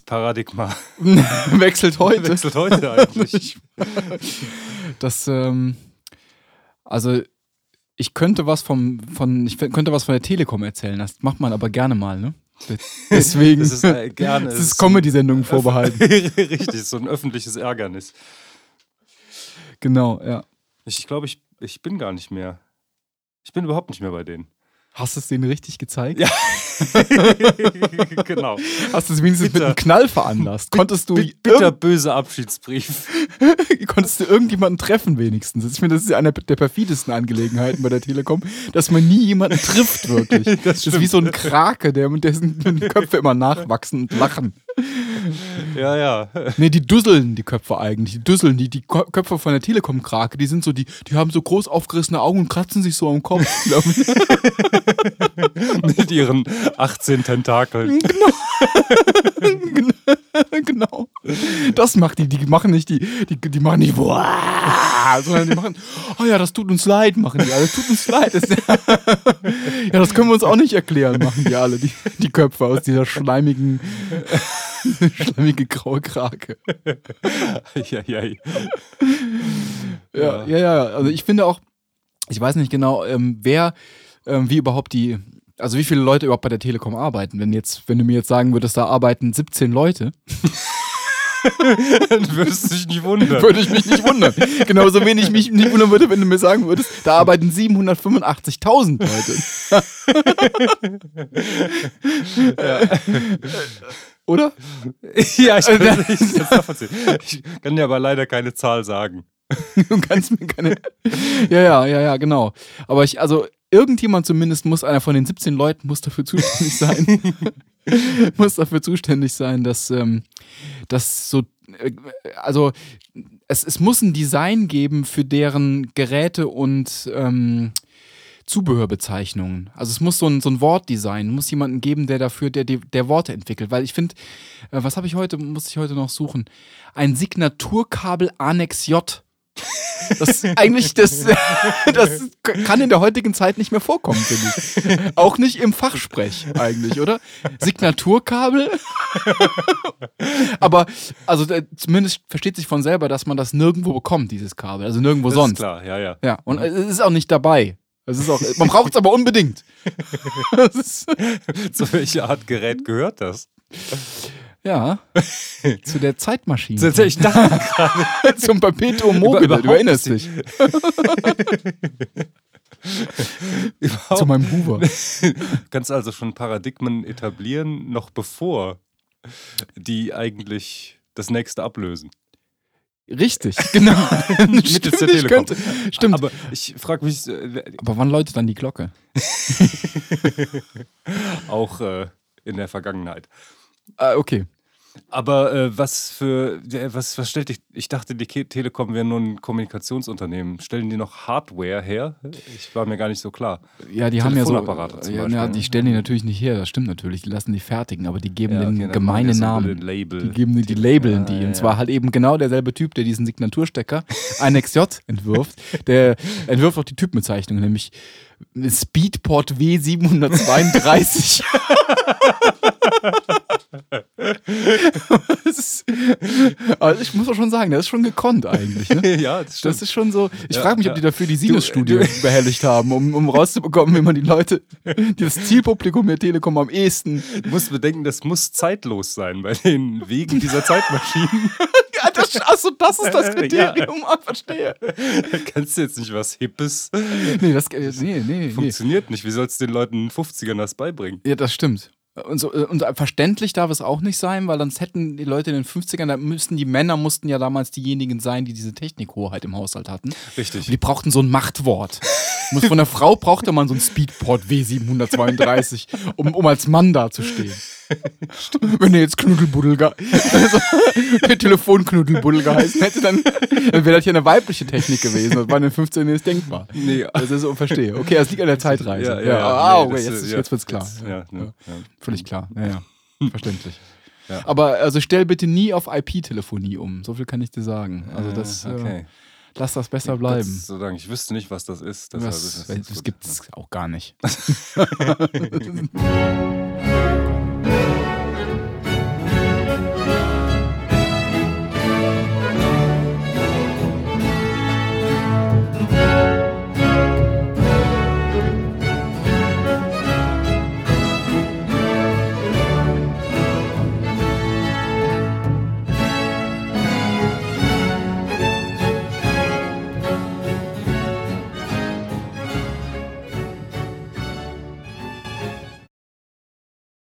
Paradigma wechselt heute. wechselt heute eigentlich. Das, ähm, also ich könnte was vom, von, ich könnte was von der Telekom erzählen. Das macht man aber gerne mal, ne? Deswegen. Das ist äh, gerne. Das ist Comedy-Sendungen vorbehalten. Richtig, so ein öffentliches Ärgernis. Genau, ja. Ich glaube, ich, ich bin gar nicht mehr. Ich bin überhaupt nicht mehr bei denen. Hast du es denen richtig gezeigt? Ja. genau. Hast du es wenigstens mit Bitter. einem Knall veranlasst? Konntest du, Bit- Bitterböser Abschiedsbrief. konntest du irgendjemanden treffen wenigstens? Ich finde, das ist ja eine der perfidesten Angelegenheiten bei der Telekom, dass man nie jemanden trifft, wirklich. Das, ist wie so ein Krake, der mit dessen Köpfe immer nachwachsen und lachen. Ja, ja. Nee, die dusseln die Köpfe eigentlich. Die dusseln, die, die Köpfe von der Telekom-Krake, die sind so, die, die haben so groß aufgerissene Augen und kratzen sich so am Kopf. Mit ihren 18 Tentakeln. genau. Das macht die. Die machen nicht die, die, die machen nicht, "Wow", sondern die machen, oh ja, das tut uns leid, machen die alle. Das tut uns leid. Das, ja, das können wir uns auch nicht erklären, machen die alle, die, die Köpfe aus dieser schleimigen, schleimige graue Krake. ja, ja. Ja, ja, ja. Also ich finde auch, ich weiß nicht genau, ähm, wer, ähm, wie überhaupt die, also wie viele Leute überhaupt bei der Telekom arbeiten. Wenn jetzt, wenn du mir jetzt sagen würdest, da arbeiten 17 Leute, Dann würdest du dich nicht wundern. würde ich mich nicht wundern. Genauso wenig mich nicht wundern würde, wenn du mir sagen würdest, da arbeiten 785.000 Leute. Oder? ja, ich kann es nachvollziehen. Ich kann dir aber leider keine Zahl sagen. Du kannst mir keine. Ja, ja, ja, ja, genau. Aber ich, also irgendjemand zumindest muss, einer von den 17 Leuten muss dafür zuständig sein. muss dafür zuständig sein, dass, ähm, dass so, äh, also es, es muss ein Design geben für deren Geräte und ähm, Zubehörbezeichnungen. Also es muss so ein, so ein Wortdesign, muss jemanden geben, der dafür, der, der, der Worte entwickelt. Weil ich finde, äh, was habe ich heute, muss ich heute noch suchen? Ein Signaturkabel Annex J. Das ist eigentlich, das, das kann in der heutigen Zeit nicht mehr vorkommen, finde ich. Auch nicht im Fachsprech eigentlich, oder? Signaturkabel? Aber, also äh, zumindest versteht sich von selber, dass man das nirgendwo bekommt, dieses Kabel. Also nirgendwo Das sonst. Ist klar, ja, ja. Ja, und es ist auch nicht dabei. Es ist auch, man braucht es aber unbedingt. Das ist, Zu welcher Art Gerät gehört das? ja, zu der Zeitmaschine. Ich dachte Zum Perpetuum mobile, Überhaupt du erinnerst dich. Zu meinem Hoover. kannst also schon Paradigmen etablieren, noch bevor die eigentlich das nächste ablösen. Richtig, genau. Mittels der Telekom. könnte, stimmt. Aber, Aber ich frage mich äh, wann läutet dann die Glocke? auch äh, in der Vergangenheit. Ah, okay. Aber äh, was für, was, was stellt dich, ich dachte, die Telekom wäre nur ein Kommunikationsunternehmen. Stellen die noch Hardware her? Ich war mir gar nicht so klar. Ja, die haben ja so. Ja, ja, ne? die stellen die natürlich nicht her, das stimmt natürlich. Die lassen die fertigen, aber die geben Ja, den okay, dann gemeinen Namen. ein Label. Die geben die, die labeln die. Und zwar halt eben genau derselbe Typ, der diesen Signaturstecker Annex J entwirft. Der entwirft auch die Typbezeichnung, nämlich Speedport W732. Also ich muss auch schon sagen, das ist schon gekonnt eigentlich. Ne? ja, das. Das ist schon so. Ich Ja, frage mich, ob ja. die dafür die Du, Sinus-Studie du- behelligt haben, um, um rauszubekommen, wie man die Leute, die das Zielpublikum der Telekom am ehesten. Du musst bedenken, das muss zeitlos sein bei den wegen dieser Zeitmaschinen. Ja, das, achso, das ist das Ja. Kriterium. Ah, verstehe. Kannst du jetzt nicht was Hippes. Nee, das, äh, nee, nee, nee. Funktioniert nicht. Wie sollst du den Leuten in den 50ern das beibringen? Ja, das stimmt. Und, so, und verständlich darf es auch nicht sein, weil sonst hätten die Leute in den 50ern, da müssten die Männer mussten ja damals diejenigen sein, die diese Technikhoheit im Haushalt hatten. Richtig. Und die brauchten so ein Machtwort. Von der Frau brauchte man so ein Speedport W732, um, um als Mann dazustehen. Wenn er jetzt Knuddelbuddel, also, der Telefonknuddelbuddel geheißen hätte, dann, dann wäre das ja eine weibliche Technik gewesen. Das war in den 15 nicht denkbar. Nee, Das ist so, verstehe. Okay, das liegt an der Zeitreise. Ja, ja, ja. Ah, okay, das, jetzt, äh, ja, jetzt wird's klar. ja, ne, ja. Völlig klar. Ja, ja. Verständlich. Ja. Aber also stell bitte nie auf IP-Telefonie um. So viel kann ich dir sagen. Also das, Äh, äh, okay. lass das besser bleiben. Dank, ich wüsste nicht, was das ist. Das, ist das, das gut. gibt's auch gar nicht.